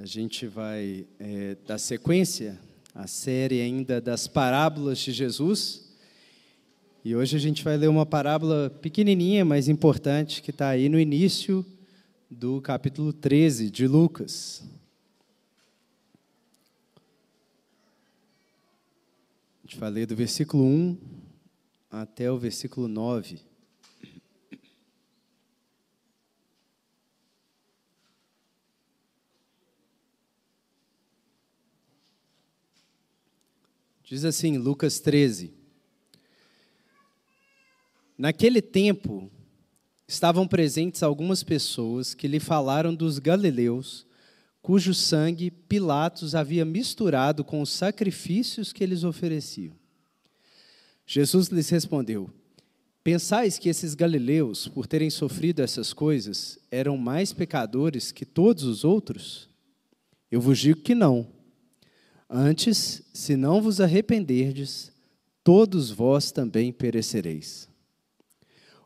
A gente vai é, dar sequência à série ainda das parábolas de Jesus. E hoje a gente vai ler uma parábola pequenininha, mas importante, que está aí no início do capítulo 13 de Lucas. A gente vai ler do versículo 1 até o versículo 9. Diz assim, Lucas 13. Naquele tempo, estavam presentes algumas pessoas que lhe falaram dos galileus, cujo sangue Pilatos havia misturado com os sacrifícios que eles ofereciam. Jesus lhes respondeu: Pensais que esses galileus, por terem sofrido essas coisas, eram mais pecadores que todos os outros? Eu vos digo que não. Antes, se não vos arrependerdes, todos vós também perecereis.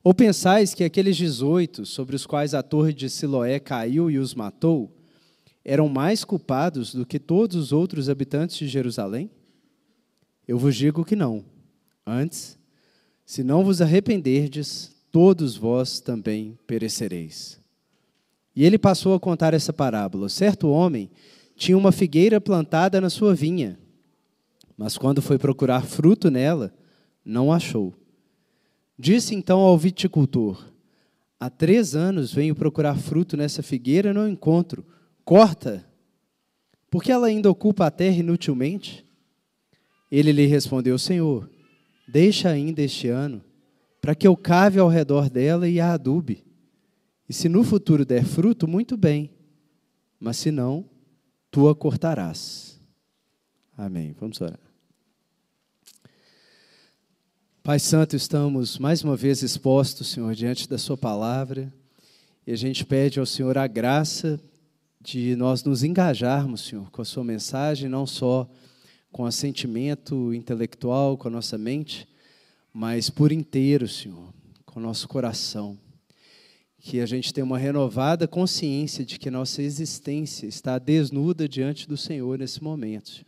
Ou pensais que aqueles dezoito, sobre os quais a torre de Siloé caiu e os matou, eram mais culpados do que todos os outros habitantes de Jerusalém? Eu vos digo que não. Antes, se não vos arrependerdes, todos vós também perecereis. E ele passou a contar essa parábola. Certo homem tinha uma figueira plantada na sua vinha, mas quando foi procurar fruto nela, não achou. Disse então ao viticultor: Há três anos venho procurar fruto nessa figueira e não encontro. Corta! Por que ela ainda ocupa a terra inutilmente? Ele lhe respondeu: Senhor, deixa ainda este ano, para que eu cave ao redor dela e a adube. E se no futuro der fruto, muito bem, mas se não, tu a cortarás. Amém. Vamos orar. Pai Santo, estamos mais uma vez expostos, Senhor, diante da Sua palavra, e a gente pede ao Senhor a graça de nós nos engajarmos, Senhor, com a Sua mensagem, não só com o sentimento intelectual, com a nossa mente, mas por inteiro, Senhor, com o nosso coração que a gente tenha uma renovada consciência de que nossa existência está desnuda diante do Senhor nesse momento.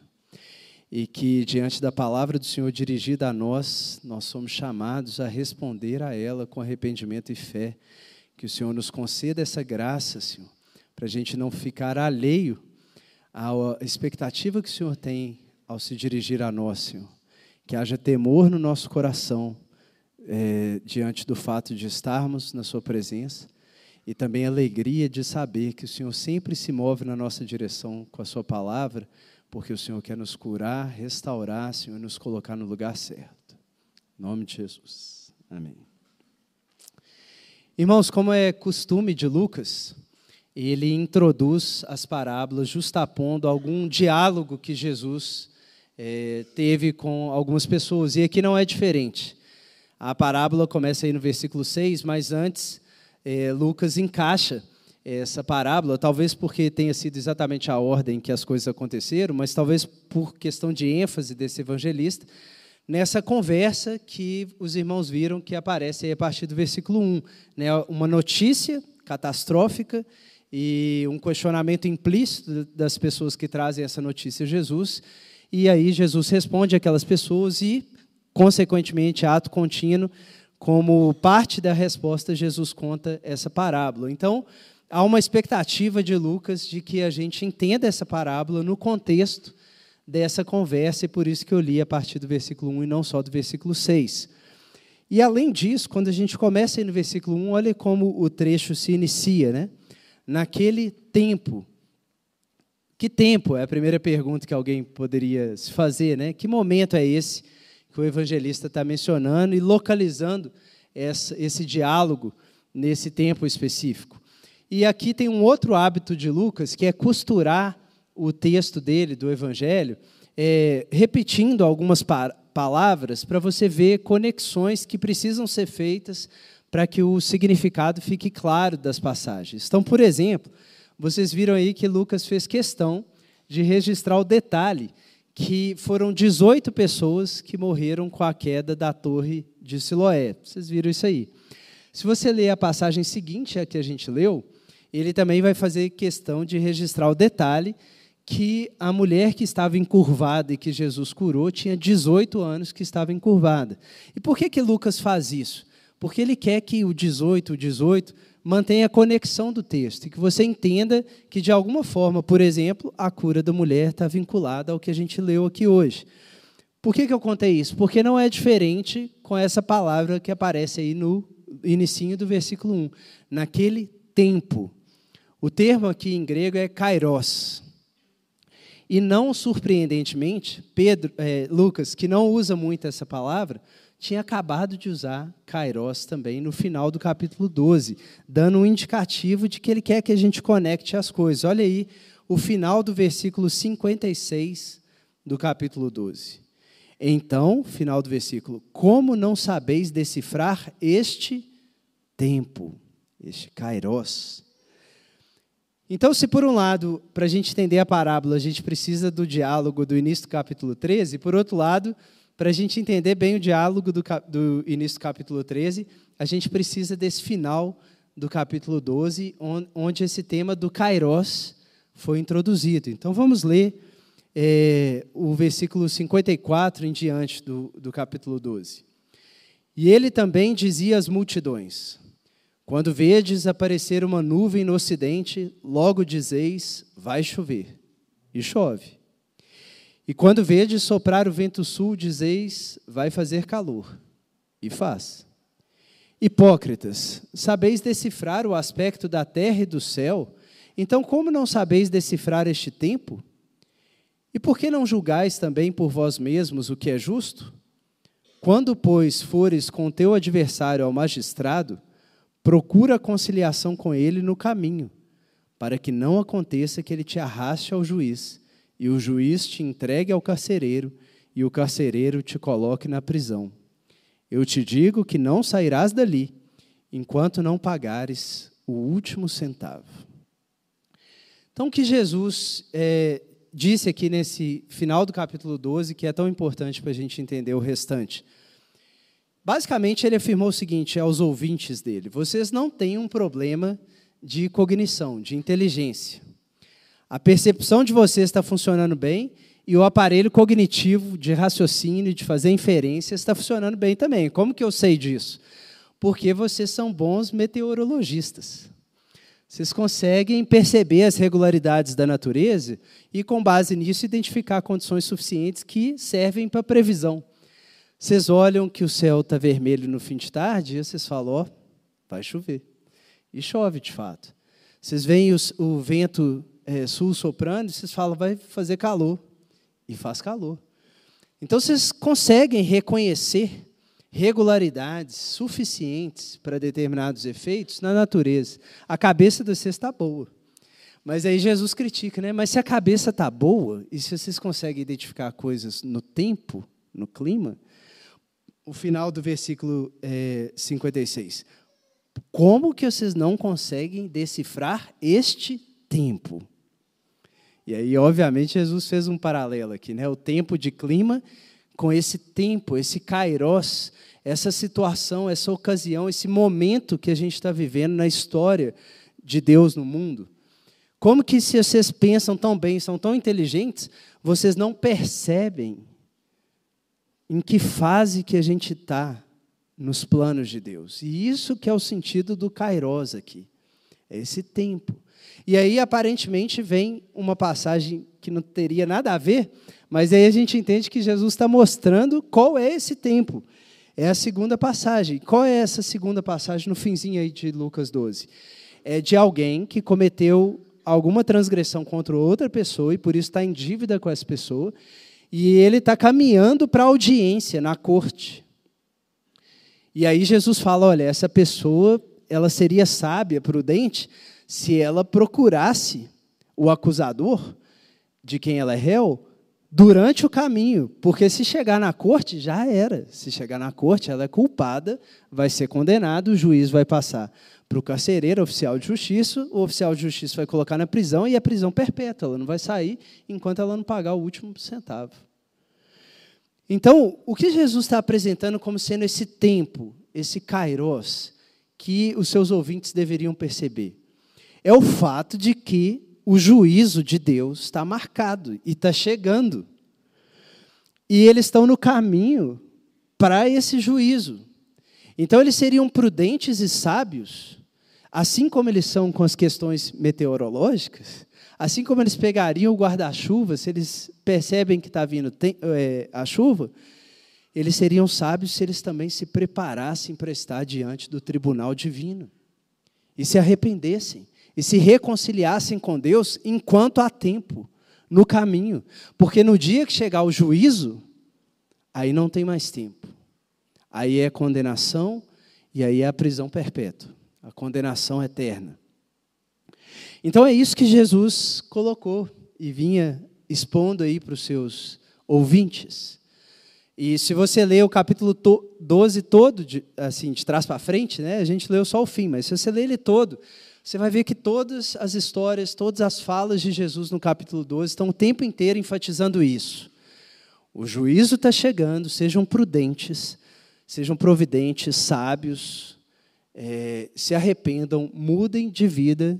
E que, diante da palavra do Senhor dirigida a nós, nós somos chamados a responder a ela com arrependimento e fé. Que o Senhor nos conceda essa graça, Senhor, para a gente não ficar alheio à expectativa que o Senhor tem ao se dirigir a nós, Senhor. Que haja temor no nosso coração é, diante do fato de estarmos na Sua presença e também alegria de saber que o Senhor sempre se move na nossa direção com a Sua palavra, porque o Senhor quer nos curar, restaurar, Senhor, e nos colocar no lugar certo. Em nome de Jesus. Amém. Irmãos, como é costume de Lucas, ele introduz as parábolas justapondo algum diálogo que Jesus é, teve com algumas pessoas. E aqui não é diferente. A parábola começa aí no versículo 6, mas antes é, Lucas encaixa essa parábola, talvez porque tenha sido exatamente a ordem que as coisas aconteceram, mas talvez por questão de ênfase desse evangelista, nessa conversa que os irmãos viram que aparece a partir do versículo 1. Né? Uma notícia catastrófica e um questionamento implícito das pessoas que trazem essa notícia a Jesus. E aí Jesus responde aquelas pessoas e consequentemente, ato contínuo, como parte da resposta, Jesus conta essa parábola. Então, há uma expectativa de Lucas de que a gente entenda essa parábola no contexto dessa conversa, e por isso que eu li a partir do versículo 1 e não só do versículo 6. E além disso, quando a gente começa aí no versículo 1, olha como o trecho se inicia, né? Naquele tempo. Que tempo? É a primeira pergunta que alguém poderia se fazer, né? Que momento é esse que o evangelista está mencionando e localizando essa, esse diálogo nesse tempo específico. E aqui tem um outro hábito de Lucas, que é costurar o texto dele, do evangelho, é, repetindo algumas pa palavras para você ver conexões que precisam ser feitas para que o significado fique claro das passagens. Então, por exemplo, vocês viram aí que Lucas fez questão de registrar o detalhe que foram 18 pessoas que morreram com a queda da torre de Siloé. Vocês viram isso aí. Se você ler a passagem seguinte, a que a gente leu, ele também vai fazer questão de registrar o detalhe que a mulher que estava encurvada e que Jesus curou tinha 18 anos que estava encurvada. E por que, que Lucas faz isso? Porque ele quer que o 18, o 18 mantenha a conexão do texto e que você entenda que, de alguma forma, por exemplo, a cura da mulher está vinculada ao que a gente leu aqui hoje. Por que, que eu contei isso? Porque não é diferente com essa palavra que aparece aí no inicinho do versículo 1. Naquele tempo. O termo aqui em grego é kairos. E não surpreendentemente, Pedro, é, Lucas, que não usa muito essa palavra, tinha acabado de usar Kairos também no final do capítulo 12, dando um indicativo de que ele quer que a gente conecte as coisas. Olha aí o final do versículo 56 do capítulo 12. Então, final do versículo, como não sabeis decifrar este tempo, este Kairos? Então, se por um lado, para a gente entender a parábola, a gente precisa do diálogo do início do capítulo 13, por outro lado, para a gente entender bem o diálogo do, do, início do capítulo 13, a gente precisa desse final do capítulo 12, onde esse tema do Kairos foi introduzido. Então vamos ler é, o versículo 54 em diante do, do capítulo 12. E ele também dizia às multidões: quando vedes aparecer uma nuvem no ocidente, logo dizeis: vai chover. E chove. E quando vedes soprar o vento sul, dizeis: vai fazer calor. E faz. Hipócritas, sabeis decifrar o aspecto da terra e do céu? Então, como não sabeis decifrar este tempo? E por que não julgais também por vós mesmos o que é justo? Quando, pois, fores com teu adversário ao magistrado, Procura conciliação com ele no caminho, para que não aconteça que ele te arraste ao juiz, e o juiz te entregue ao carcereiro, e o carcereiro te coloque na prisão. Eu te digo que não sairás dali, enquanto não pagares o último centavo. Então, o que Jesus é, disse aqui nesse final do capítulo 12, que é tão importante para a gente entender o restante. Basicamente, ele afirmou o seguinte aos ouvintes dele: vocês não têm um problema de cognição, de inteligência. A percepção de vocês está funcionando bem e o aparelho cognitivo de raciocínio, de fazer inferências, está funcionando bem também. Como que eu sei disso? Porque vocês são bons meteorologistas. Vocês conseguem perceber as regularidades da natureza e, com base nisso, identificar condições suficientes que servem para previsão. Vocês olham que o céu está vermelho no fim de tarde e vocês falam, ó, vai chover. E chove de fato. Vocês veem o vento é, sul soprando vocês falam, vai fazer calor. E faz calor. Então vocês conseguem reconhecer regularidades suficientes para determinados efeitos na natureza. A cabeça de vocês está boa. Mas aí Jesus critica, né? Mas se a cabeça está boa e se vocês conseguem identificar coisas no tempo, no clima, o final do versículo é, 56. Como que vocês não conseguem decifrar este tempo? E aí, obviamente, Jesus fez um paralelo aqui, né? O tempo de clima com esse tempo, esse kairos, essa situação, essa ocasião, esse momento que a gente está vivendo na história de Deus no mundo. Como que se vocês pensam tão bem, são tão inteligentes, vocês não percebem em que fase que a gente está nos planos de Deus. E isso que é o sentido do Kairos aqui. É esse tempo. E aí, aparentemente, vem uma passagem que não teria nada a ver, mas aí a gente entende que Jesus está mostrando qual é esse tempo. É a segunda passagem. Qual é essa segunda passagem no finzinho aí de Lucas 12? É de alguém que cometeu alguma transgressão contra outra pessoa e por isso está em dívida com essa pessoa e ele está caminhando para a audiência na corte. E aí Jesus fala: olha, essa pessoa ela seria sábia, prudente, se ela procurasse o acusador de quem ela é réu durante o caminho, porque se chegar na corte já era. Se chegar na corte, ela é culpada, vai ser condenada, o juiz vai passar para o carcereiro, oficial de justiça, o oficial de justiça vai colocar na prisão e é prisão perpétua, ela não vai sair enquanto ela não pagar o último centavo. Então, o que Jesus está apresentando como sendo esse tempo, esse kairos, que os seus ouvintes deveriam perceber? É o fato de que o juízo de Deus está marcado e está chegando. E eles estão no caminho para esse juízo. Então, eles seriam prudentes e sábios, assim como eles são com as questões meteorológicas, assim como eles pegariam o guarda-chuva, se eles percebem que está vindo é, a chuva, eles seriam sábios se eles também se preparassem para estar diante do tribunal divino e se arrependessem e se reconciliassem com Deus enquanto há tempo, no caminho. Porque no dia que chegar o juízo, aí não tem mais tempo. Aí é condenação e aí é a prisão perpétua, a condenação eterna. Então é isso que Jesus colocou e vinha expondo aí para os seus ouvintes. E se você ler o capítulo 12 todo, de, assim, de trás para frente, né, a gente leu só o fim, mas se você ler ele todo, você vai ver que todas as histórias, todas as falas de Jesus no capítulo 12 estão o tempo inteiro enfatizando isso. O juízo está chegando, sejam prudentes, sejam providentes, sábios, é, se arrependam, mudem de vida,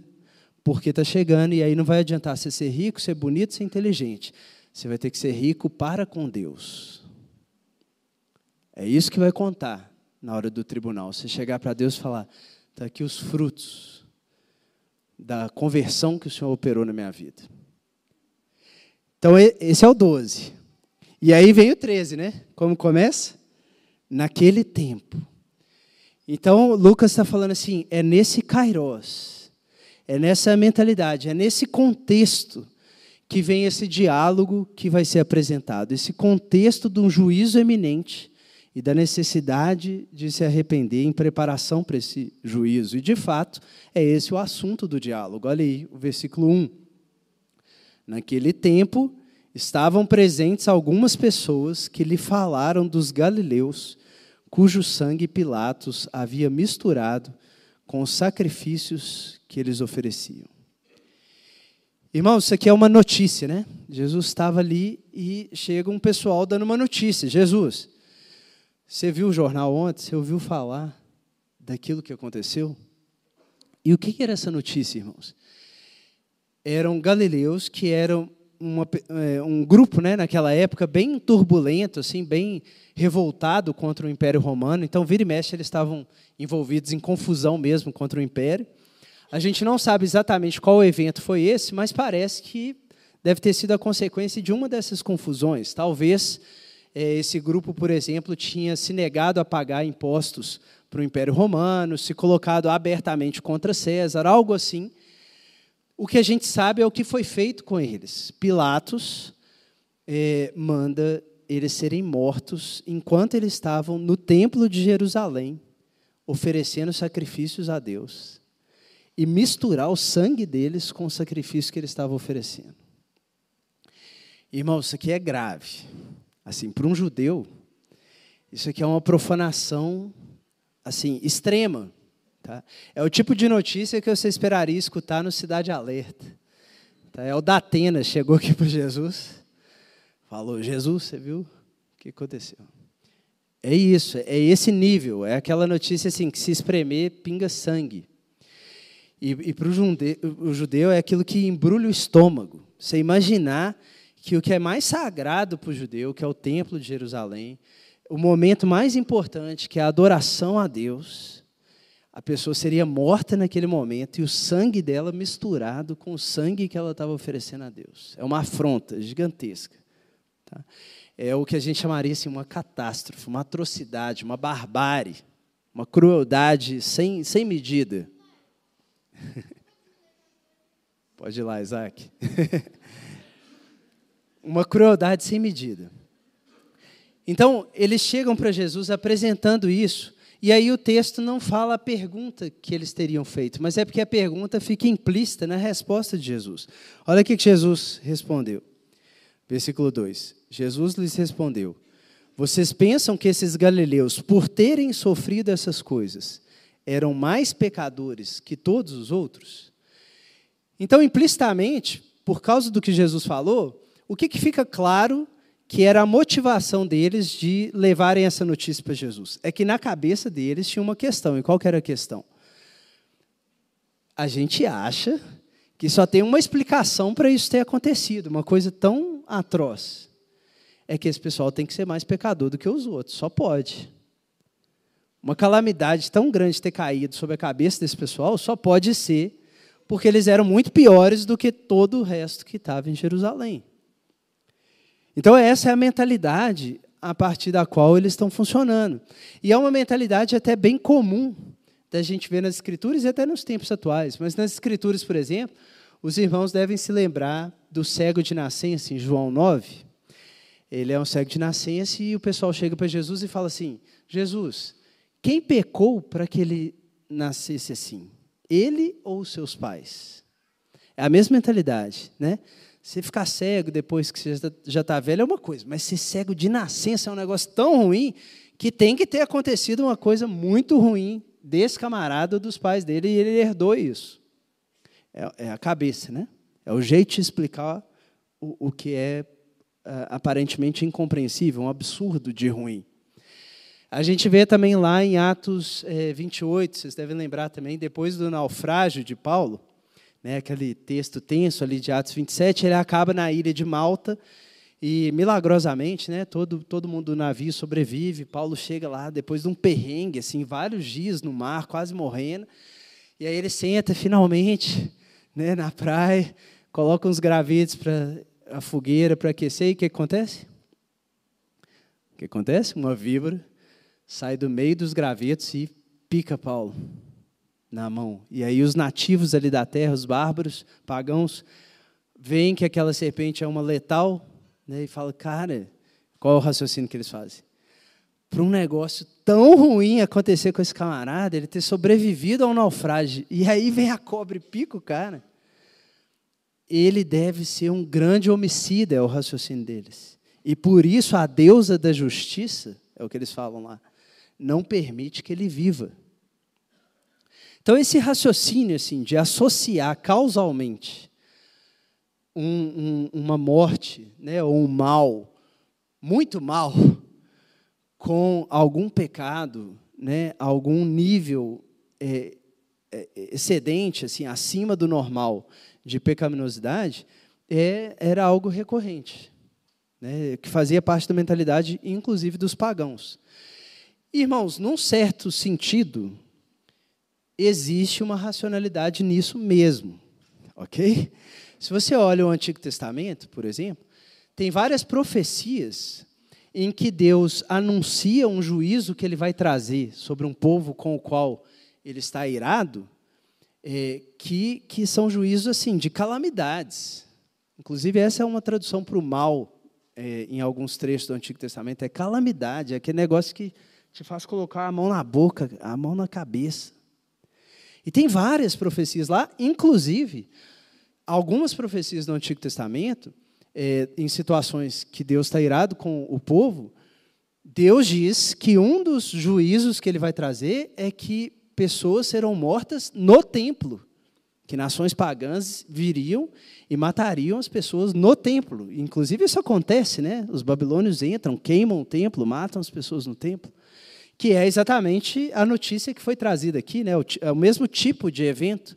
porque está chegando, e aí não vai adiantar você ser rico, ser bonito, ser inteligente. Você vai ter que ser rico para com Deus. É isso que vai contar na hora do tribunal. Você chegar para Deus e falar: está aqui os frutos da conversão que o Senhor operou na minha vida. Então, esse é o 12. E aí vem o 13, né? Como começa? Naquele tempo. Então, Lucas está falando assim: é nesse kairos, é nessa mentalidade, é nesse contexto que vem esse diálogo que vai ser apresentado, esse contexto de um juízo eminente e da necessidade de se arrepender em preparação para esse juízo. E, de fato, é esse o assunto do diálogo. Olha aí, o versículo 1. Naquele tempo, estavam presentes algumas pessoas que lhe falaram dos galileus, cujo sangue Pilatos havia misturado com os sacrifícios que eles ofereciam. Irmãos, isso aqui é uma notícia, né? Jesus estava ali e chega um pessoal dando uma notícia. Jesus, você viu o jornal ontem? Você ouviu falar daquilo que aconteceu? E o que era essa notícia, irmãos? Eram galileus que eram uma, é, um grupo, né, naquela época, bem turbulento, assim, bem revoltado contra o Império Romano. Então, vira e mexe, eles estavam envolvidos em confusão mesmo contra o Império. A gente não sabe exatamente qual evento foi esse, mas parece que deve ter sido a consequência de uma dessas confusões. Talvez esse grupo, por exemplo, tinha se negado a pagar impostos para o Império Romano, se colocado abertamente contra César, algo assim. O que a gente sabe é o que foi feito com eles. Pilatos é, manda eles serem mortos enquanto eles estavam no templo de Jerusalém, oferecendo sacrifícios a Deus, e misturar o sangue deles com o sacrifício que eles estavam oferecendo. Irmão, isso aqui é grave. Assim, para um judeu, isso aqui é uma profanação assim extrema. Tá? É o tipo de notícia que você esperaria escutar no Cidade Alerta. Tá? É o Datena, chegou aqui para Jesus, falou, Jesus, você viu o que aconteceu? É isso, é esse nível, é aquela notícia assim, que se espremer, pinga sangue. E, e para o judeu é aquilo que embrulha o estômago. Você imaginar que o que é mais sagrado para o judeu, que é o templo de Jerusalém, o momento mais importante, que é a adoração a Deus, a pessoa seria morta naquele momento e o sangue dela misturado com o sangue que ela estava oferecendo a Deus. É uma afronta gigantesca. Tá? É o que a gente chamaria assim, uma catástrofe, uma atrocidade, uma barbárie, uma crueldade sem, sem medida. Pode ir lá, Isaac. uma crueldade sem medida. Então, eles chegam para Jesus apresentando isso, e aí o texto não fala a pergunta que eles teriam feito, mas é porque a pergunta fica implícita na resposta de Jesus. Olha o que Jesus respondeu. Versículo 2: Jesus lhes respondeu: Vocês pensam que esses galileus, por terem sofrido essas coisas, eram mais pecadores que todos os outros? Então, implicitamente, por causa do que Jesus falou, o que, que fica claro que era a motivação deles de levarem essa notícia para Jesus? É que na cabeça deles tinha uma questão. E qual que era a questão? a gente acha que só tem uma explicação para isso ter acontecido, uma coisa tão atroz. É que esse pessoal tem que ser mais pecador do que os outros, só pode. Uma calamidade tão grande ter caído sobre a cabeça desse pessoal só pode ser porque eles eram muito piores do que todo o resto que estava em Jerusalém. Então, essa é a mentalidade a partir da qual eles estão funcionando. E é uma mentalidade até bem comum da gente ver nas Escrituras e até nos tempos atuais. Mas nas Escrituras, por exemplo, os irmãos devem se lembrar do cego de nascença, em João 9. Ele é um cego de nascença e o pessoal chega para Jesus e fala assim: Jesus, quem pecou para que ele nascesse assim? Ele ou seus pais? É a mesma mentalidade, né? Você ficar cego depois que você já está velho é uma coisa, mas ser cego de nascença é um negócio tão ruim que tem que ter acontecido uma coisa muito ruim desse camarada dos pais dele e ele herdou isso. É, é a cabeça, né? É o jeito de explicar o, o que é uh, aparentemente incompreensível, um absurdo de ruim. A gente vê também lá em Atos é, 28, vocês devem lembrar também, depois do naufrágio de Paulo, né, aquele texto tenso ali de Atos 27, ele acaba na ilha de Malta e milagrosamente, né, todo, todo mundo do navio sobrevive. Paulo chega lá depois de um perrengue, assim, vários dias no mar, quase morrendo. E aí ele senta finalmente, né, na praia, coloca uns gravetos para a fogueira para aquecer e o que acontece? O que acontece? Uma víbora sai do meio dos gravetos e pica Paulo na mão. E aí os nativos ali da terra, os bárbaros, pagãos, veem que aquela serpente é uma letal, né, e falam, cara, qual é o raciocínio que eles fazem? Para um negócio tão ruim acontecer com esse camarada, ele ter sobrevivido ao naufrágio, e aí vem a cobra e pica o cara, ele deve ser um grande homicida, é o raciocínio deles. E por isso a deusa da justiça, é o que eles falam lá, não permite que ele viva. Então, esse raciocínio assim, de associar causalmente um, um, uma morte, né, ou um mal, muito mal, com algum pecado, né, algum nível é, é, excedente, assim, acima do normal de pecaminosidade, é, era algo recorrente, né, que fazia parte da mentalidade, inclusive, dos pagãos. Irmãos, num certo sentido, existe uma racionalidade nisso mesmo, ok? Se você olha o Antigo Testamento, por exemplo, tem várias profecias em que Deus anuncia um juízo que ele vai trazer sobre um povo com o qual ele está irado, é, que, que são juízos assim de calamidades. Inclusive, essa é uma tradução para o mal é, em alguns trechos do Antigo Testamento, é calamidade, é aquele negócio que te faz colocar a mão na boca, a mão na cabeça. E tem várias profecias lá, inclusive algumas profecias do Antigo Testamento, é, em situações que Deus está irado com o povo, Deus diz que um dos juízos que ele vai trazer é que pessoas serão mortas no templo, que nações pagãs viriam e matariam as pessoas no templo. Inclusive isso acontece, né? Os babilônios entram, queimam o templo, matam as pessoas no templo que é exatamente a notícia que foi trazida aqui, né? é o mesmo tipo de evento,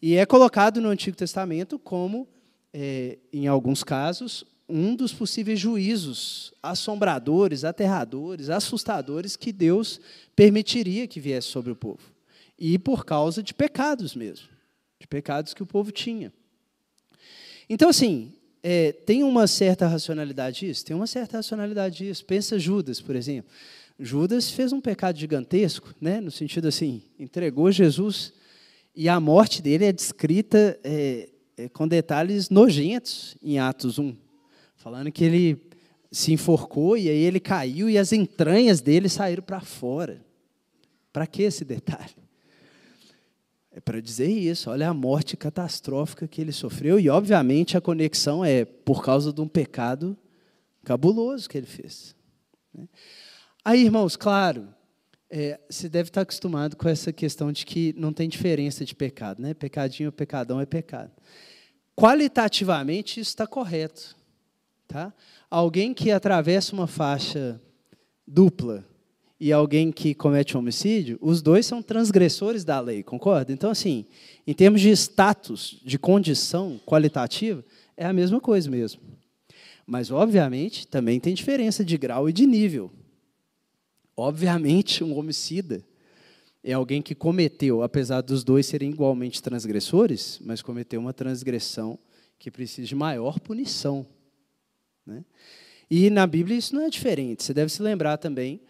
e é colocado no Antigo Testamento como, é, em alguns casos, um dos possíveis juízos assombradores, aterradores, assustadores que Deus permitiria que viesse sobre o povo. E por causa de pecados mesmo, de pecados que o povo tinha. Então, assim, é, tem uma certa racionalidade isso? Tem uma certa racionalidade isso. Pensa Judas, por exemplo. Judas fez um pecado gigantesco, né? no sentido assim, entregou Jesus e a morte dele é descrita é, é, com detalhes nojentos em Atos 1, falando que ele se enforcou e aí ele caiu e as entranhas dele saíram para fora. Para que esse detalhe? É para dizer isso, olha a morte catastrófica que ele sofreu, e obviamente a conexão é por causa de um pecado cabuloso que ele fez. Né? Aí, irmãos, claro, é, você deve estar acostumado com essa questão de que não tem diferença de pecado, né? Pecadinho pecadão é pecado. Qualitativamente, isso está correto. Tá? Alguém que atravessa uma faixa dupla e alguém que comete homicídio, os dois são transgressores da lei, concorda? Então, assim, em termos de status, de condição qualitativa, é a mesma coisa mesmo. Mas, obviamente, também tem diferença de grau e de nível. Obviamente, um homicida é alguém que cometeu, apesar dos dois serem igualmente transgressores, mas cometeu uma transgressão que precisa de maior punição. Né? E na Bíblia isso não é diferente. Você deve se lembrar também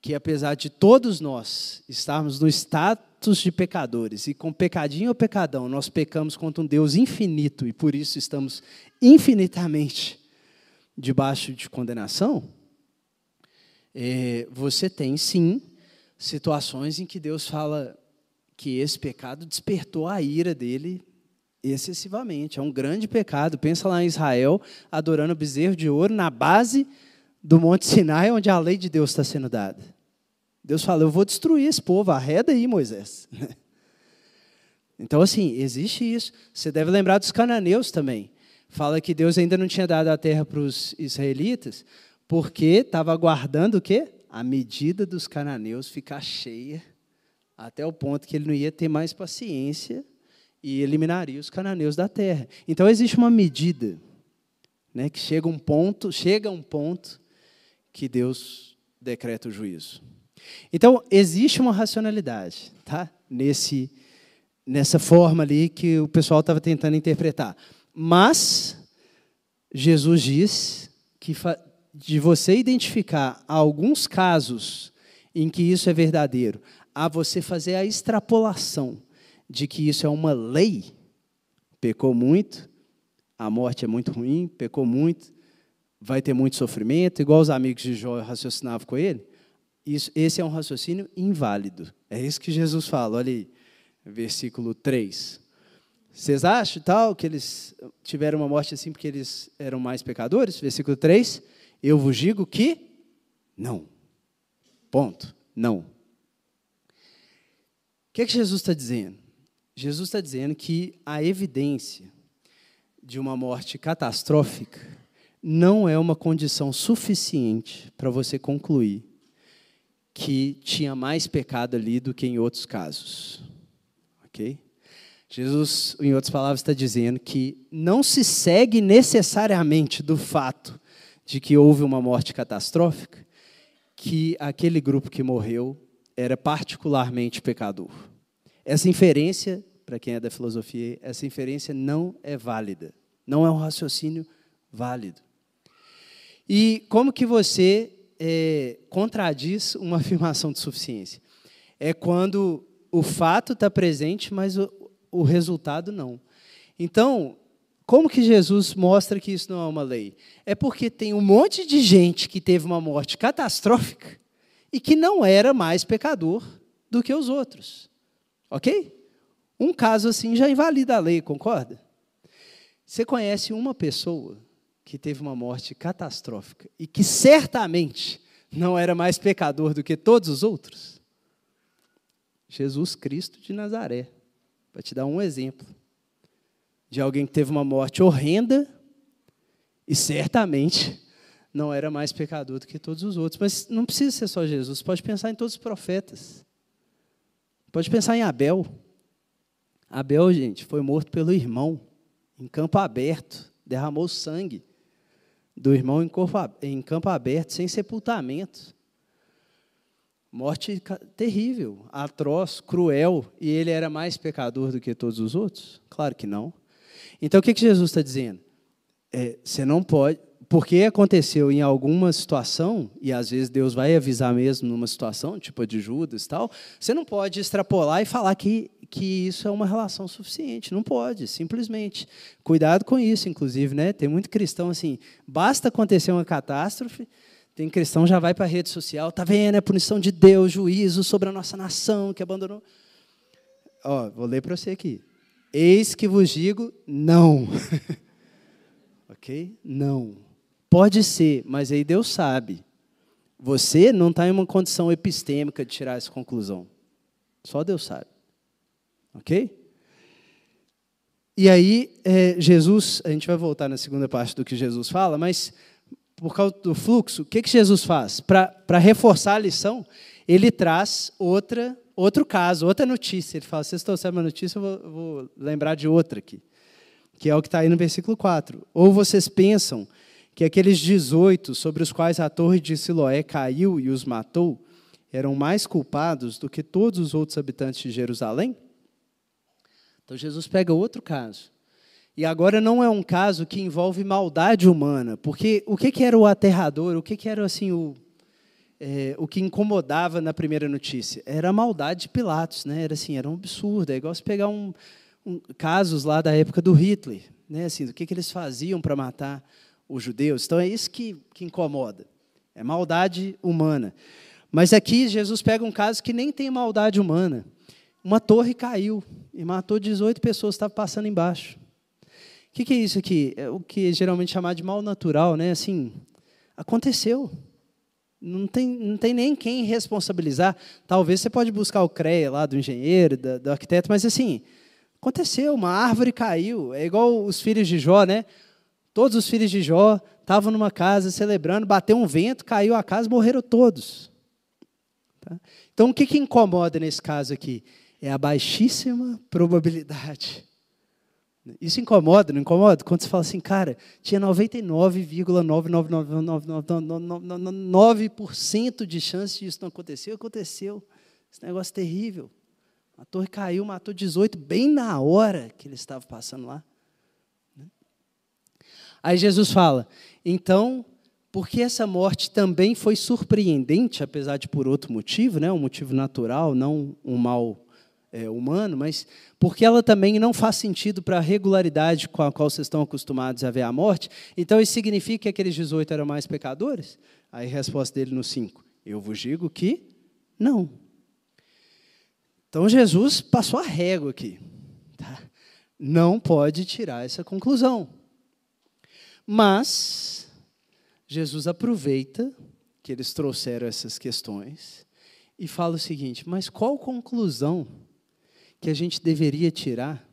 que, apesar de todos nós estarmos no status de pecadores, e com pecadinho ou pecadão, nós pecamos contra um Deus infinito e por isso estamos infinitamente debaixo de condenação, é, você tem sim situações em que Deus fala que esse pecado despertou a ira dele excessivamente. É um grande pecado. Pensa lá em Israel adorando o bezerro de ouro na base do Monte Sinai, onde a lei de Deus está sendo dada. Deus fala: Eu vou destruir esse povo, arreda aí, Moisés. Então, assim, existe isso. Você deve lembrar dos cananeus também. Fala que Deus ainda não tinha dado a terra para os israelitas, porque estava aguardando o quê? a medida dos cananeus ficar cheia, até o ponto que ele não ia ter mais paciência e eliminaria os cananeus da terra. Então existe uma medida, né, que chega um ponto, chega um ponto que Deus decreta o juízo. Então existe uma racionalidade, tá? Nesse nessa forma ali que o pessoal estava tentando interpretar. Mas Jesus diz que de você identificar alguns casos em que isso é verdadeiro, a você fazer a extrapolação de que isso é uma lei, pecou muito, a morte é muito ruim, pecou muito, vai ter muito sofrimento, igual os amigos de Jó raciocinavam com ele, isso, esse é um raciocínio inválido. É isso que Jesus fala, olha aí, versículo 3. Vocês acham tal que eles tiveram uma morte assim porque eles eram mais pecadores? Versículo 3. Eu vos digo que não. Ponto. Não. O que, é que Jesus está dizendo? Jesus está dizendo que a evidência de uma morte catastrófica não é uma condição suficiente para você concluir que tinha mais pecado ali do que em outros casos. Ok? Jesus, em outras palavras, está dizendo que não se segue necessariamente do fato de que houve uma morte catastrófica, que aquele grupo que morreu era particularmente pecador. Essa inferência, para quem é da filosofia, essa inferência não é válida, não é um raciocínio válido. E como que você é, contradiz uma afirmação de suficiência? É quando o fato está presente, mas o, o resultado não. Então, como que Jesus mostra que isso não é uma lei? É porque tem um monte de gente que teve uma morte catastrófica e que não era mais pecador do que os outros. Ok? Um caso assim já invalida a lei, concorda? Você conhece uma pessoa que teve uma morte catastrófica e que certamente não era mais pecador do que todos os outros? Jesus Cristo de Nazaré. Para te dar um exemplo de alguém que teve uma morte horrenda e certamente não era mais pecador do que todos os outros. Mas não precisa ser só Jesus, pode pensar em todos os profetas. Pode pensar em Abel. Abel, gente, foi morto pelo irmão em campo aberto, derramou sangue do irmão em, corpo, em campo aberto, sem sepultamento. Morte terrível, atroz, cruel, e ele era mais pecador do que todos os outros? Claro que não. Então, o que, que Jesus está dizendo? É, você não pode, porque aconteceu em alguma situação, e às vezes Deus vai avisar mesmo numa situação, tipo a de Judas e tal, você não pode extrapolar e falar que, que isso é uma relação suficiente. Não pode, simplesmente. Cuidado com isso, inclusive, né? Tem muito cristão assim, basta acontecer uma catástrofe, tem cristão já vai para a rede social, tá vendo? É punição de Deus, juízo sobre a nossa nação que abandonou. Ó, vou ler para você aqui. Eis que vos digo não. ok? Não. Pode ser, mas aí Deus sabe. Você não está em uma condição epistêmica de tirar essa conclusão. Só Deus sabe. Ok? E aí, é, Jesus, a gente vai voltar na segunda parte do que Jesus fala, mas por causa do fluxo, o que, que Jesus faz? Para reforçar a lição, ele traz outra, outro caso, outra notícia. Ele fala: vocês trouxeram uma notícia, eu vou, eu vou lembrar de outra aqui, que é o que está aí no versículo 4. Ou vocês pensam que aqueles 18 sobre os quais a torre de Siloé caiu e os matou eram mais culpados do que todos os outros habitantes de Jerusalém? Então Jesus pega outro caso. E agora não é um caso que envolve maldade humana, porque o que, que era o aterrador, o que, que era assim o, é, o que incomodava na primeira notícia? Era a maldade de Pilatos, né? Era assim, era um absurdo. É igual se pegar um, um, casos lá da época do Hitler, né? Assim, do que, que eles faziam para matar os judeus. Então é isso que, que incomoda. É maldade humana. Mas aqui Jesus pega um caso que nem tem maldade humana. Uma torre caiu e matou 18 pessoas, estava passando embaixo. O que, que, é isso aqui? É o que é geralmente chamado de mal natural, né? Assim, aconteceu. Não tem, não tem nem quem responsabilizar. Talvez você pode buscar o CREA lá do engenheiro, do, arquiteto, mas assim, aconteceu, uma árvore caiu. É igual os filhos de Jó, né? Todos os filhos de Jó estavam numa casa celebrando, bateu um vento, caiu a casa, morreram todos. Tá? Então, o que, que incomoda nesse caso aqui? É a baixíssima probabilidade isso incomoda, não incomoda? Quando você fala assim, cara, tinha 99,99999% de chance disso não acontecer, aconteceu. Esse negócio terrível. A torre caiu, matou 18 bem na hora que ele estava passando lá. Aí Jesus fala: então, porque essa morte também foi surpreendente, apesar de por outro motivo, né, um motivo natural, não um mal é, humano, mas porque ela também não faz sentido para a regularidade com a qual vocês estão acostumados a ver a morte. Então, isso significa que aqueles 18 eram mais pecadores? Aí, a resposta dele no 5: Eu vos digo que não. Então, Jesus passou a régua aqui. Tá? Não pode tirar essa conclusão. Mas, Jesus aproveita que eles trouxeram essas questões e fala o seguinte: mas qual conclusão que a gente deveria tirar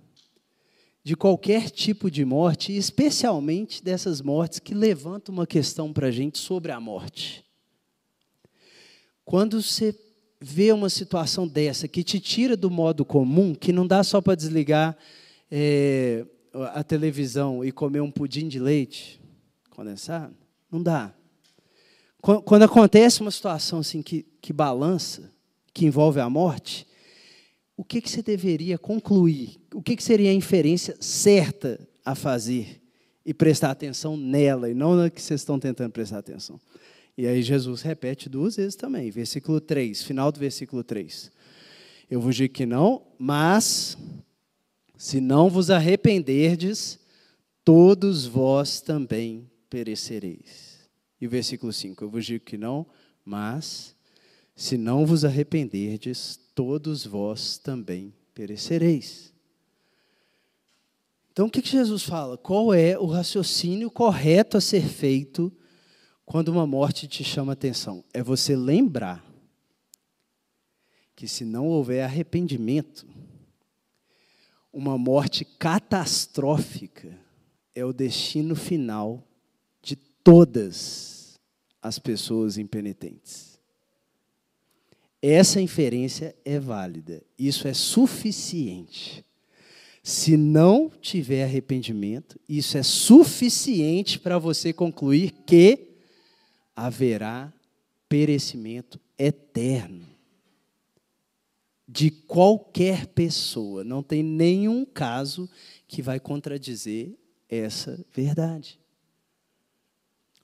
de qualquer tipo de morte, especialmente dessas mortes que levantam uma questão para a gente sobre a morte. Quando você vê uma situação dessa que te tira do modo comum, que não dá só para desligar é, a televisão e comer um pudim de leite condensado, não dá. Quando acontece uma situação assim que, que balança, que envolve a morte, o que, que você deveria concluir? O que, que seria a inferência certa a fazer? E prestar atenção nela, e não na que vocês estão tentando prestar atenção. E aí Jesus repete duas vezes também, versículo 3, final do versículo 3. Eu vos digo que não, mas se não vos arrependerdes, todos vós também perecereis. E o versículo 5, eu vos digo que não, mas se não vos arrependerdes, todos vós também perecereis. Então, o que Jesus fala? Qual é o raciocínio correto a ser feito quando uma morte te chama atenção? É você lembrar que, se não houver arrependimento, uma morte catastrófica é o destino final de todas as pessoas impenitentes. Essa inferência é válida. Isso é suficiente. Se não tiver arrependimento, isso é suficiente para você concluir que haverá perecimento eterno de qualquer pessoa. Não tem nenhum caso que vai contradizer essa verdade.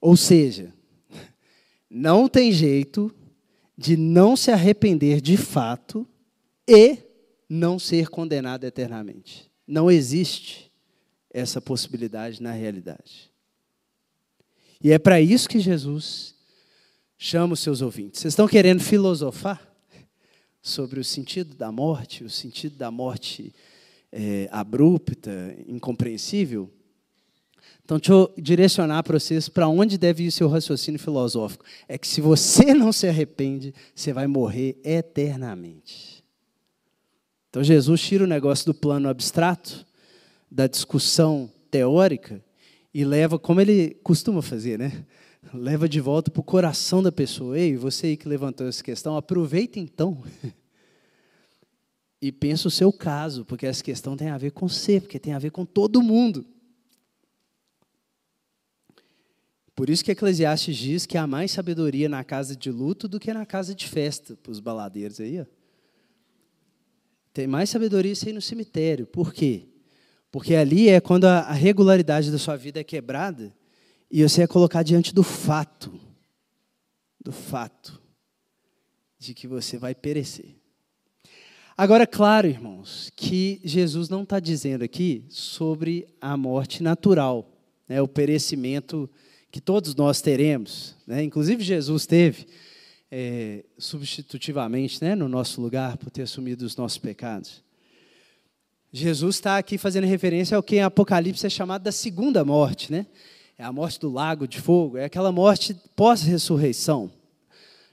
Ou seja, não tem jeito de não se arrepender de fato e não ser condenado eternamente. Não existe essa possibilidade na realidade. E é para isso que Jesus chama os seus ouvintes. Vocês estão querendo filosofar sobre o sentido da morte, o sentido da morte é, abrupta, incompreensível? Então, deixa eu direcionar para vocês para onde deve ir o seu raciocínio filosófico. É que se você não se arrepende, você vai morrer eternamente. Então, Jesus tira o negócio do plano abstrato, da discussão teórica, e leva, como ele costuma fazer, né? Leva de volta para o coração da pessoa. Ei, você aí que levantou essa questão, aproveita então e pensa o seu caso, porque essa questão tem a ver com você, porque tem a ver com todo mundo. Por isso que Eclesiastes diz que há mais sabedoria na casa de luto do que na casa de festa, para os baladeiros aí. Ó. Tem mais sabedoria aí no cemitério. Por quê? Porque ali é quando a regularidade da sua vida é quebrada e você é colocado diante do fato, do fato de que você vai perecer. Agora, claro, irmãos, que Jesus não está dizendo aqui sobre a morte natural, né, o perecimento que todos nós teremos, né? inclusive Jesus teve é, substitutivamente né, no nosso lugar por ter assumido os nossos pecados. Jesus está aqui fazendo referência ao que em Apocalipse é chamado da segunda morte, né? É a morte do lago de fogo, é aquela morte pós-ressurreição.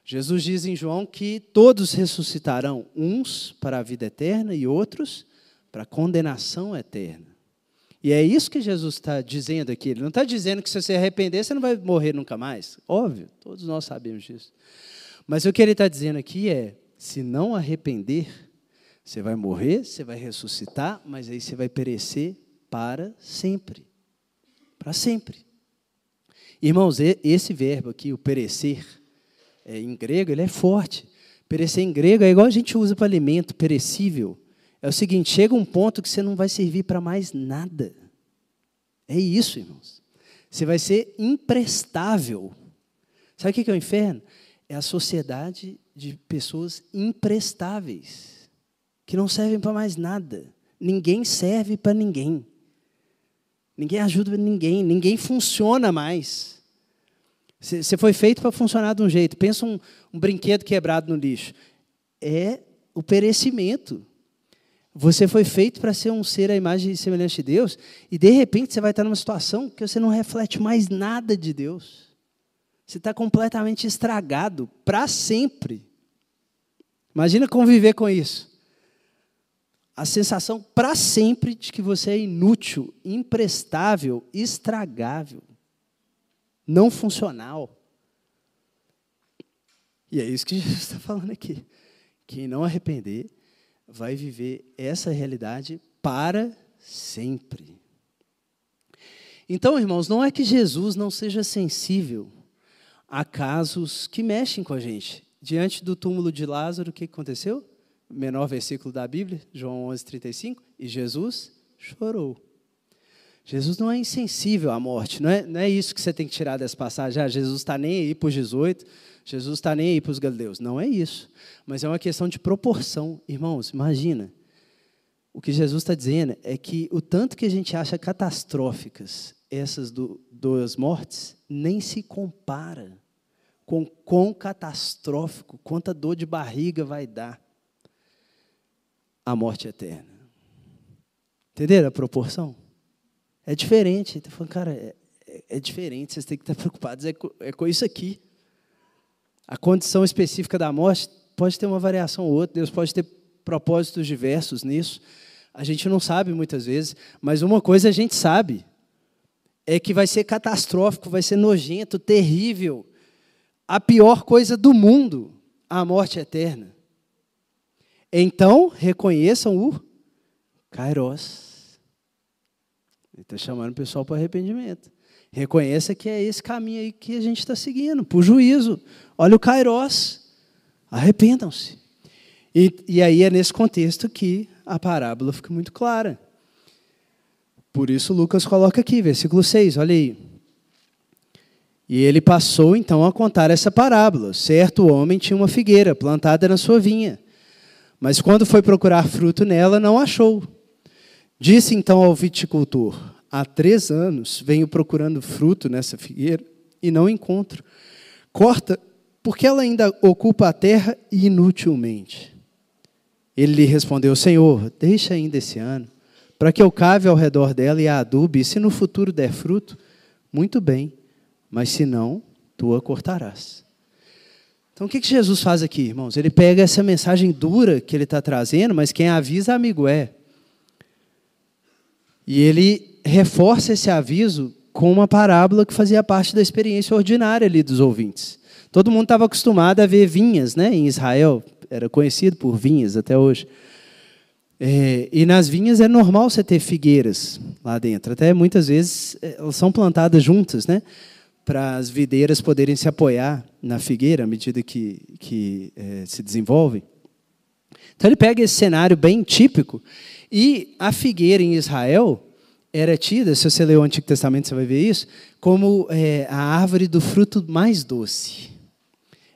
Jesus diz em João que todos ressuscitarão, uns para a vida eterna e outros para a condenação eterna. E é isso que Jesus está dizendo aqui. Ele não está dizendo que se você arrepender, você não vai morrer nunca mais. Óbvio, todos nós sabemos disso. Mas o que ele está dizendo aqui é: se não arrepender, você vai morrer, você vai ressuscitar, mas aí você vai perecer para sempre. Para sempre. Irmãos, esse verbo aqui, o perecer, é, em grego, ele é forte. Perecer em grego é igual a gente usa para alimento perecível. É o seguinte: chega um ponto que você não vai servir para mais nada. É isso, irmãos. Você vai ser imprestável. Sabe o que é o inferno? É a sociedade de pessoas imprestáveis, que não servem para mais nada. Ninguém serve para ninguém. Ninguém ajuda ninguém, ninguém funciona mais. Você foi feito para funcionar de um jeito. Pensa um, um brinquedo quebrado no lixo. É o perecimento. Você foi feito para ser um ser à imagem e semelhança de Deus, e de repente você vai estar numa situação que você não reflete mais nada de Deus. Você está completamente estragado para sempre. Imagina conviver com isso. A sensação para sempre de que você é inútil, imprestável, estragável, não funcional. E é isso que Jesus está falando aqui. Quem não arrepender vai viver essa realidade para sempre. Então, irmãos, não é que Jesus não seja sensível a casos que mexem com a gente. Diante do túmulo de Lázaro, o que aconteceu? Menor versículo da Bíblia, João 11, 35. E Jesus chorou. Jesus não é insensível à morte, não é, não é isso que você tem que tirar dessa passagem. Ah, Jesus está nem aí para os 18, Jesus está nem aí para os galileus. Não é isso. Mas é uma questão de proporção. Irmãos, imagina. O que Jesus está dizendo é que o tanto que a gente acha catastróficas essas do, duas mortes, nem se compara com quão catastrófico, quanta dor de barriga vai dar a morte eterna. Entenderam a proporção? É diferente. Está falando, cara, é, é, é, diferente, vocês têm que estar preocupados é com, é com isso aqui. A condição específica da morte pode ter uma variação ou outra, Deus pode ter propósitos diversos nisso. A gente não sabe muitas vezes, mas uma coisa a gente sabe: é que vai ser catastrófico, vai ser nojento, terrível. A pior coisa do mundo, a morte eterna. Então, reconheçam o Kairos. Ele está chamando o pessoal para arrependimento. Reconheça que é esse caminho aí que a gente está seguindo, o juízo. Olha o Kairos. Arrependam-se. E, e aí é nesse contexto que a parábola fica muito clara. Por isso Lucas coloca aqui, versículo 6, olha aí. E ele passou então a contar essa parábola. Certo homem tinha uma figueira plantada na sua vinha, mas quando foi procurar fruto nela, não achou. Disse então ao viticultor: Há três anos venho procurando fruto nessa figueira e não encontro. Corta, porque ela ainda ocupa a terra inutilmente. Ele lhe respondeu: Senhor, deixa ainda esse ano, para que eu cave ao redor dela e a adube, e se no futuro der fruto, muito bem, mas se não, tu a cortarás. Então o que, que Jesus faz aqui, irmãos? Ele pega essa mensagem dura que ele está trazendo, mas quem avisa, amigo é. E ele reforça esse aviso com uma parábola que fazia parte da experiência ordinária ali dos ouvintes. Todo mundo estava acostumado a ver vinhas, né? Em Israel era conhecido por vinhas até hoje. É, e nas vinhas é normal você ter figueiras lá dentro. Até muitas vezes é, elas são plantadas juntas, né? Para as videiras poderem se apoiar na figueira à medida que, que é, se desenvolvem. Então ele pega esse cenário bem típico e a figueira em Israel era tida, se você ler o Antigo Testamento você vai ver isso, como é, a árvore do fruto mais doce.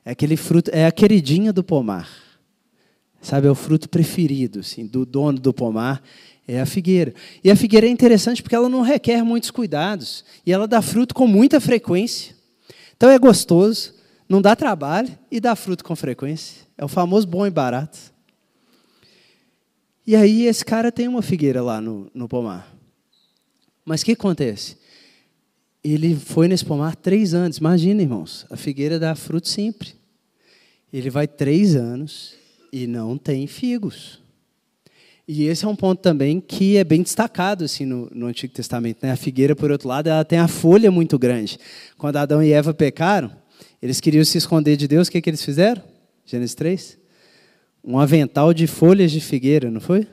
É aquele fruto, é a queridinha do pomar. Sabe, é o fruto preferido assim, do dono do pomar, é a figueira. E a figueira é interessante porque ela não requer muitos cuidados e ela dá fruto com muita frequência. Então é gostoso, não dá trabalho e dá fruto com frequência. É o famoso bom e barato. E aí esse cara tem uma figueira lá no, no pomar. Mas o que acontece? Ele foi nesse pomar três anos. Imagina, irmãos, a figueira dá fruto sempre. Ele vai três anos e não tem figos. E esse é um ponto também que é bem destacado assim no, no, Antigo Testamento. Né? A figueira, por outro lado, ela tem a folha muito grande. Quando Adão e Eva pecaram, eles queriam se esconder de Deus, o que, que eles fizeram? Gênesis 3? Um avental de folhas de figueira, não foi?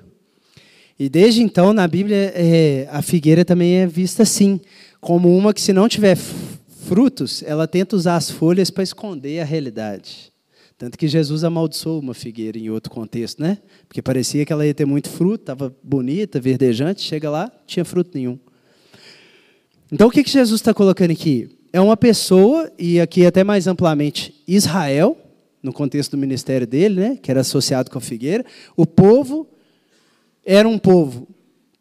E desde então, na Bíblia, é, a figueira também é vista assim, como uma que, se não tiver frutos, ela tenta usar as folhas para esconder a realidade. Tanto que Jesus amaldiçoou uma figueira em outro contexto, né? Porque parecia que ela ia ter muito fruto, estava bonita, verdejante, chega lá, tinha fruto nenhum. Então o que, que Jesus está colocando aqui? É uma pessoa, e aqui até mais amplamente Israel, no contexto do ministério dele, né, que era associado com a figueira, o povo era um povo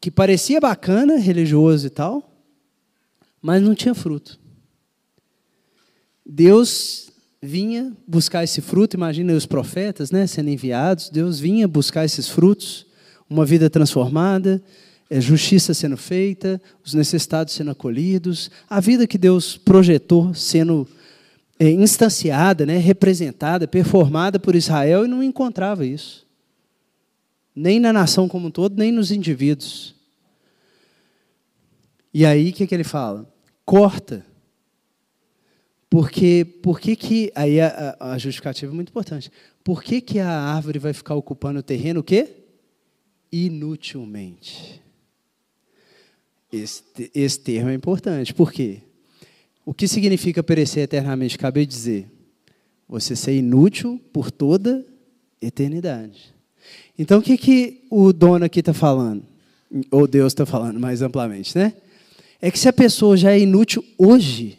que parecia bacana, religioso e tal, mas não tinha fruto. Deus vinha buscar esse fruto, imagina os profetas né, sendo enviados, Deus vinha buscar esses frutos, uma vida transformada, é, justiça sendo feita, os necessitados sendo acolhidos, a vida que Deus projetou sendo é, instanciada, né, representada, performada por Israel e não encontrava isso. Nem na nação como um todo, nem nos indivíduos. E aí o que, que ele fala? Corta porque, por que que, aí a, a, justificativa é muito importante. Por que, que a árvore vai ficar ocupando o terreno o quê? Inutilmente. Esse, esse termo é importante. Por quê? O que significa perecer eternamente? Acabei de dizer. Você ser inútil por toda eternidade. Então, o que, que o dono aqui está falando? Ou Deus está falando mais amplamente, né? É que se a pessoa já é inútil hoje,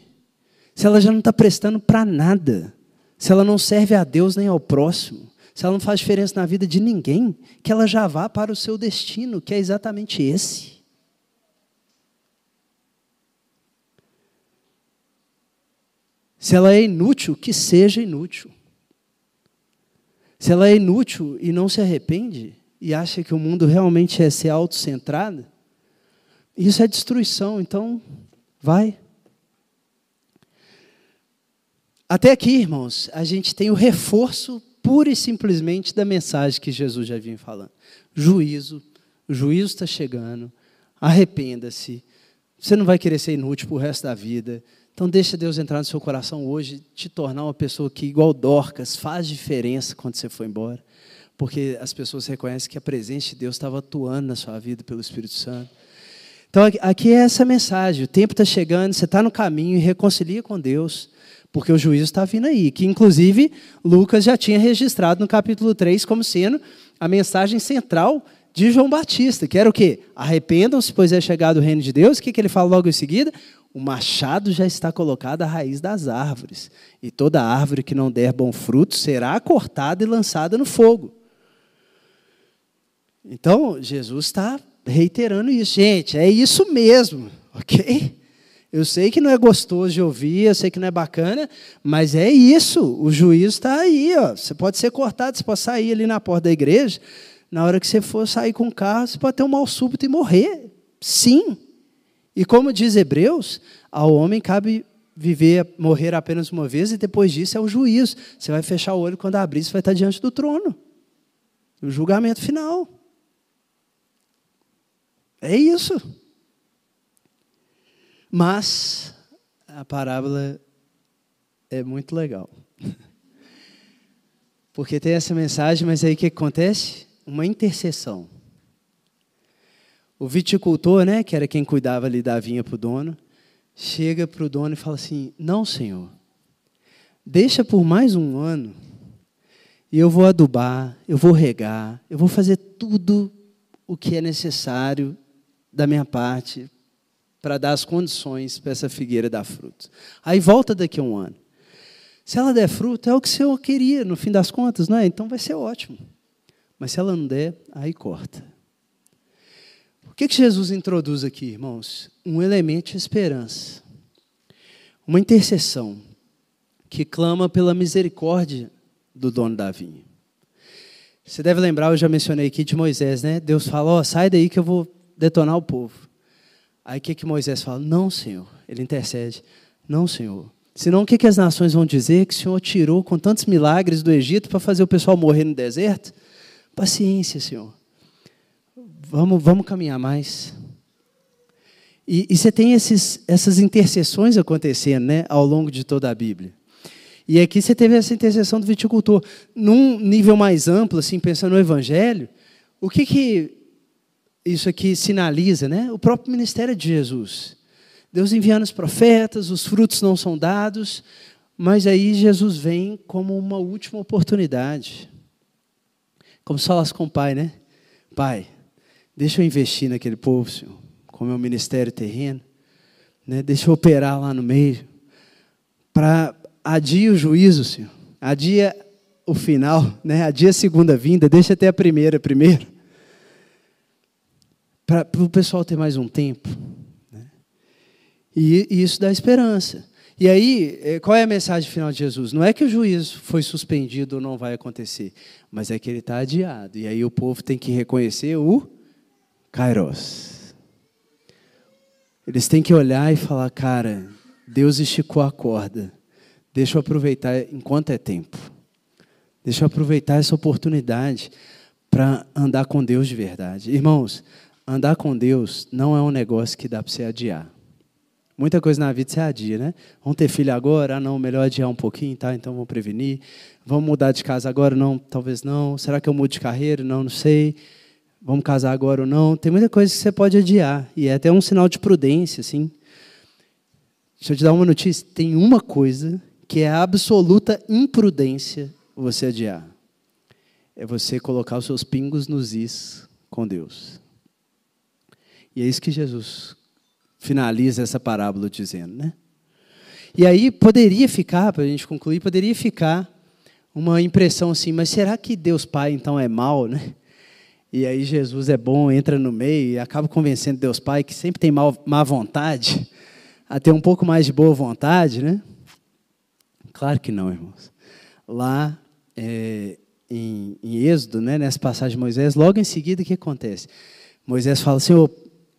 se ela já não está prestando para nada, se ela não serve a Deus nem ao próximo, se ela não faz diferença na vida de ninguém, que ela já vá para o seu destino, que é exatamente esse. Se ela é inútil, que seja inútil. Se ela é inútil e não se arrepende e acha que o mundo realmente é ser autocentrado, isso é destruição. Então, vai. Até aqui, irmãos, a gente tem o reforço pura e simplesmente da mensagem que Jesus já vinha falando. Juízo, o juízo está chegando, arrependa-se. Você não vai querer ser inútil para o resto da vida. Então deixa Deus entrar no seu coração hoje, te tornar uma pessoa que, igual Dorcas, faz diferença quando você for embora. Porque as pessoas reconhecem que a presença de Deus estava atuando na sua vida pelo Espírito Santo. Então aqui é essa mensagem. O tempo está chegando, você está no caminho reconcilia com Deus porque o juízo está vindo aí, que inclusive Lucas já tinha registrado no capítulo 3 como sendo a mensagem central de João Batista, que era o quê? Arrependam-se, pois é chegado o reino de Deus. O que, que ele fala logo em seguida? O machado já está colocado à raiz das árvores, e toda árvore que não der bom fruto será cortada e lançada no fogo. Então, Jesus está reiterando isso. Gente, é isso mesmo, ok? Eu sei que não é gostoso de ouvir, eu sei que não é bacana, mas é isso. O juízo está aí. Ó. Você pode ser cortado, você pode sair ali na porta da igreja. Na hora que você for sair com o carro, você pode ter um mal súbito e morrer. Sim. E como diz Hebreus, ao homem cabe viver, morrer apenas uma vez e depois disso é o juízo. Você vai fechar o olho quando abrir, você vai estar diante do trono. O julgamento final. É isso. Mas a parábola é muito legal. Porque tem essa mensagem, mas aí o que acontece? Uma intercessão. O viticultor, né, que era quem cuidava ali da vinha para o dono, chega para o dono e fala assim: Não, senhor, deixa por mais um ano e eu vou adubar, eu vou regar, eu vou fazer tudo o que é necessário da minha parte para dar as condições para essa figueira dar fruto. Aí volta daqui a um ano. Se ela der fruto, é o que o Senhor queria, no fim das contas, não é? Então vai ser ótimo. Mas se ela não der, aí corta. O que, que Jesus introduz aqui, irmãos? Um elemento de esperança. Uma intercessão que clama pela misericórdia do dono da vinha. Você deve lembrar, eu já mencionei aqui de Moisés, né? Deus fala: Ó, oh, sai daí que eu vou detonar o povo. Aí o que, que Moisés fala? Não, Senhor. Ele intercede. Não, Senhor. Senão o que, que as nações vão dizer? Que o Senhor tirou com tantos milagres do Egito para fazer o pessoal morrer no deserto? Paciência, Senhor. Vamos, vamos caminhar mais. E, e você tem esses, essas intercessões acontecendo né, ao longo de toda a Bíblia. E aqui você teve essa intercessão do viticultor. Num nível mais amplo, assim, pensando no Evangelho, o que, que isso aqui sinaliza? Né? O próprio ministério de Jesus. Deus enviando os profetas, os frutos não são dados, mas aí Jesus vem como uma última oportunidade. Como falasse com o pai, né? Pai, deixa eu investir naquele povo, Senhor, com o meu ministério terreno. Né? Deixa eu operar lá no meio. Para adia o juízo, Senhor. Adia o final, né? adia a segunda vinda, deixa até a primeira primeiro. Para o pessoal ter mais um tempo. E, e isso dá esperança. E aí, é, qual é a mensagem final de Jesus? Não é que o juízo foi suspendido ou não vai acontecer, mas é que ele está adiado. E aí o povo tem que reconhecer o Kairos. Eles têm que olhar e falar, cara, Deus esticou a corda. Deixa eu aproveitar enquanto é tempo. Deixa eu aproveitar essa oportunidade para andar com Deus de verdade. Irmãos, andar com Deus não é um negócio que dá para você adiar. Muita coisa na vida se adia, né? Vamos ter filho agora? Ah, não, melhor adiar um pouquinho, tá? Então vamos prevenir. Vamos mudar de casa agora? Não, talvez não. Será que eu mudo de carreira? Não, não sei. Vamos casar agora ou não? Tem muita coisa que você pode adiar. E é até um sinal de prudência, assim. Deixa eu te dar uma notícia. Tem uma coisa que é absoluta imprudência você adiar. É você colocar os seus pingos nos is com Deus. E é isso que Jesus finaliza essa parábola dizendo, né? E aí poderia ficar, para a gente concluir, poderia ficar uma impressão assim, mas será que Deus Pai então é mal, né? E aí Jesus é bom, entra no meio e acaba convencendo Deus Pai, que sempre tem mal, má vontade, a ter um pouco mais de boa vontade, né? Claro que não, irmãos. Lá é, em, em Êxodo, né, nessa passagem de Moisés, logo em seguida o que acontece? Moisés fala, Senhor,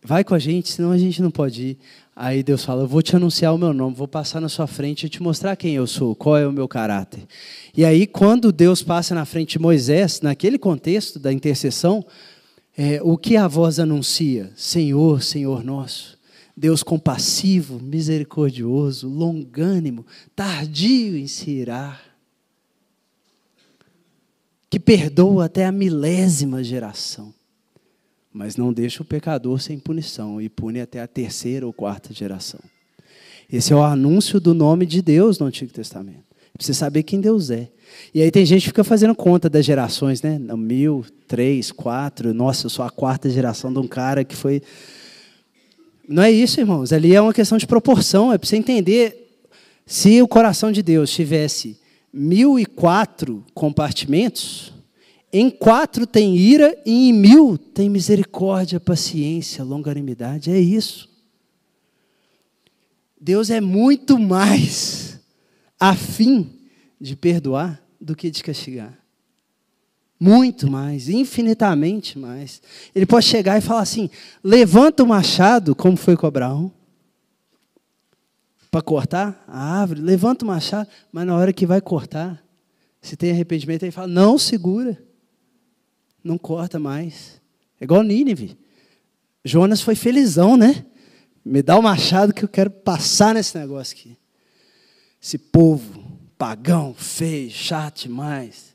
vai com a gente, senão a gente não pode ir. Aí Deus fala: Eu vou te anunciar o meu nome, vou passar na sua frente e te mostrar quem eu sou, qual é o meu caráter. E aí, quando Deus passa na frente de Moisés, naquele contexto da intercessão, é, o que a voz anuncia? Senhor, Senhor nosso. Deus compassivo, misericordioso, longânimo, tardio em se irar, que perdoa até a milésima geração mas não deixa o pecador sem punição e pune até a terceira ou quarta geração. Esse é o anúncio do nome de Deus no Antigo Testamento. Precisa saber quem Deus é. E aí tem gente que fica fazendo conta das gerações, né? Mil, três, quatro. Nossa, eu sou a quarta geração de um cara que foi. Não é isso, irmãos. Ali é uma questão de proporção. É para você entender. Se o coração de Deus tivesse mil e quatro compartimentos, em quatro tem ira e em mil tem misericórdia, paciência, longanimidade. É isso. Deus é muito mais afim de perdoar do que de castigar. Muito mais, infinitamente mais. Ele pode chegar e falar assim: levanta o machado, como foi com Abraão, para cortar a árvore, levanta o machado, mas na hora que vai cortar, se tem arrependimento, ele fala: não segura não corta mais. É igual Nínive. Jonas foi felizão, né? Me dá o machado que eu quero passar nesse negócio aqui. Esse povo pagão, feio, chato demais.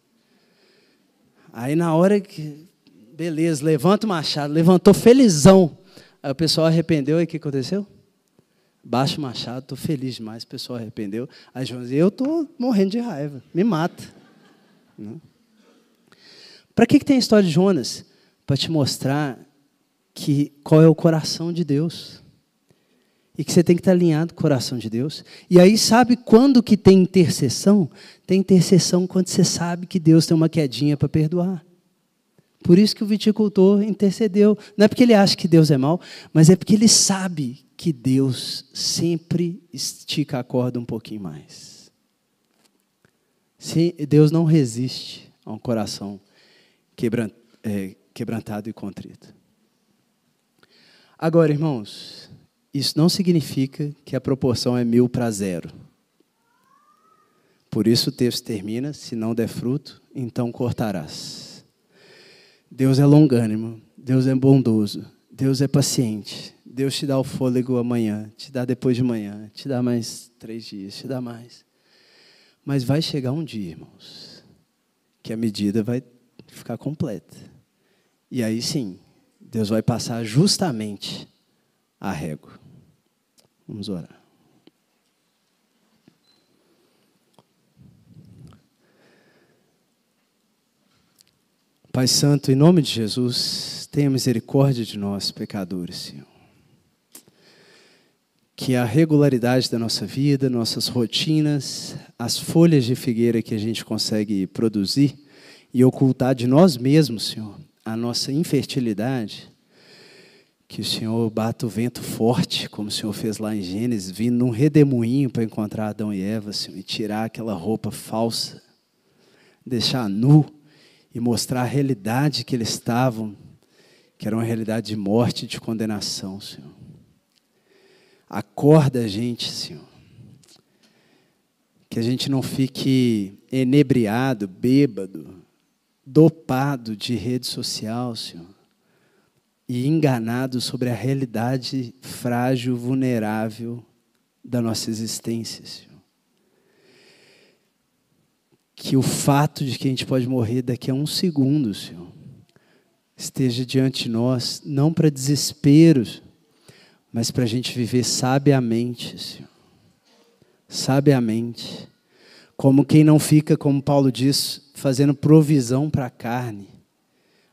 Aí na hora que. Beleza, levanta o machado, levantou felizão. Aí o pessoal arrependeu e o que aconteceu? Baixa o machado, estou feliz demais, o pessoal arrependeu. Aí Jonas, eu estou morrendo de raiva, me mata. Para que, que tem a história de Jonas? Para te mostrar que qual é o coração de Deus. E que você tem que estar alinhado com o coração de Deus. E aí, sabe quando que tem intercessão? Tem intercessão quando você sabe que Deus tem uma quedinha para perdoar. Por isso que o viticultor intercedeu. Não é porque ele acha que Deus é mau, mas é porque ele sabe que Deus sempre estica a corda um pouquinho mais. Deus não resiste a um coração quebrantado e contrito. Agora, irmãos, isso não significa que a proporção é mil para zero. Por isso o texto termina: se não der fruto, então cortarás. Deus é longânimo, Deus é bondoso, Deus é paciente. Deus te dá o fôlego amanhã, te dá depois de manhã, te dá mais três dias, te dá mais. Mas vai chegar um dia, irmãos, que a medida vai ficar completa. E aí sim, Deus vai passar justamente a régua. Vamos orar. Pai Santo, em nome de Jesus, tenha misericórdia de nós, pecadores, Senhor. Que a regularidade da nossa vida, nossas rotinas, as folhas de figueira que a gente consegue produzir e ocultar de nós mesmos, Senhor, a nossa infertilidade, que o Senhor bata o vento forte, como o Senhor fez lá em Gênesis, vindo num redemoinho para encontrar Adão e Eva, Senhor, e tirar aquela roupa falsa, deixar nu e mostrar a realidade que eles estavam, que era uma realidade de morte e de condenação, Senhor. Acorda a gente, Senhor. Que a gente não fique enebriado, bêbado, dopado de rede social, Senhor e enganado sobre a realidade frágil, vulnerável da nossa existência, Senhor. Que o fato de que a gente pode morrer daqui a um segundo, Senhor, esteja diante de nós, não para desespero, mas para a gente viver sabiamente, Senhor. Sabiamente. Como quem não fica, como Paulo diz, fazendo provisão para a carne,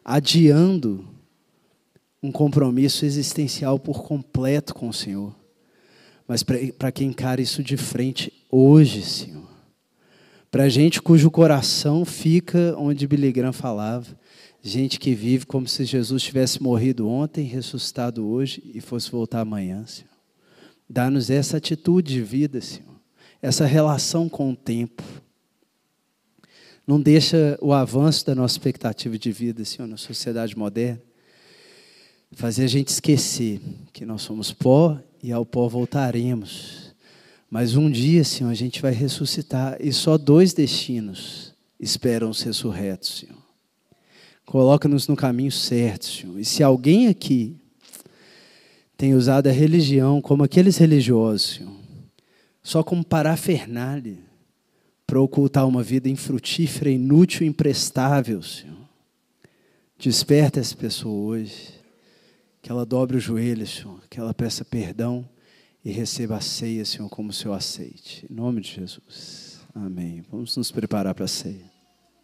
adiando um compromisso existencial por completo com o Senhor. Mas para quem encara isso de frente hoje, Senhor. Para gente cujo coração fica onde Billy Graham falava. Gente que vive como se Jesus tivesse morrido ontem, ressuscitado hoje e fosse voltar amanhã, Senhor. Dá-nos essa atitude de vida, Senhor. Essa relação com o tempo. Não deixa o avanço da nossa expectativa de vida, Senhor, na sociedade moderna fazer a gente esquecer que nós somos pó e ao pó voltaremos. Mas um dia, Senhor, a gente vai ressuscitar e só dois destinos esperam os ressurretos, Senhor. Coloca-nos no caminho certo, Senhor. E se alguém aqui tem usado a religião como aqueles religiosos, Senhor, só como parafernália para ocultar uma vida infrutífera, inútil, imprestável, Senhor. Desperta essa pessoa hoje que ela dobre os joelhos, Senhor, que ela peça perdão e receba a ceia, Senhor, como o Senhor aceite. Em nome de Jesus. Amém. Vamos nos preparar para a ceia.